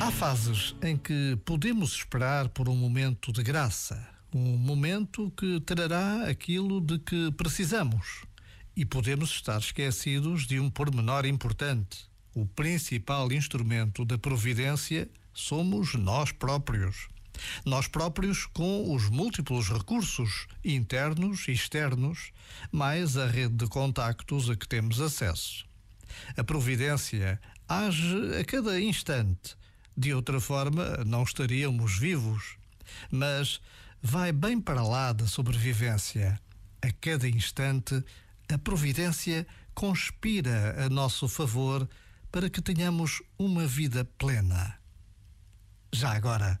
Há fases em que podemos esperar por um momento de graça, um momento que trará aquilo de que precisamos. E podemos estar esquecidos de um pormenor importante. O principal instrumento da providência somos nós próprios. Nós próprios com os múltiplos recursos internos e externos, mais a rede de contactos a que temos acesso. A providência age a cada instante. De outra forma, não estaríamos vivos. Mas vai bem para lá da sobrevivência. A cada instante, a providência conspira a nosso favor para que tenhamos uma vida plena. Já agora,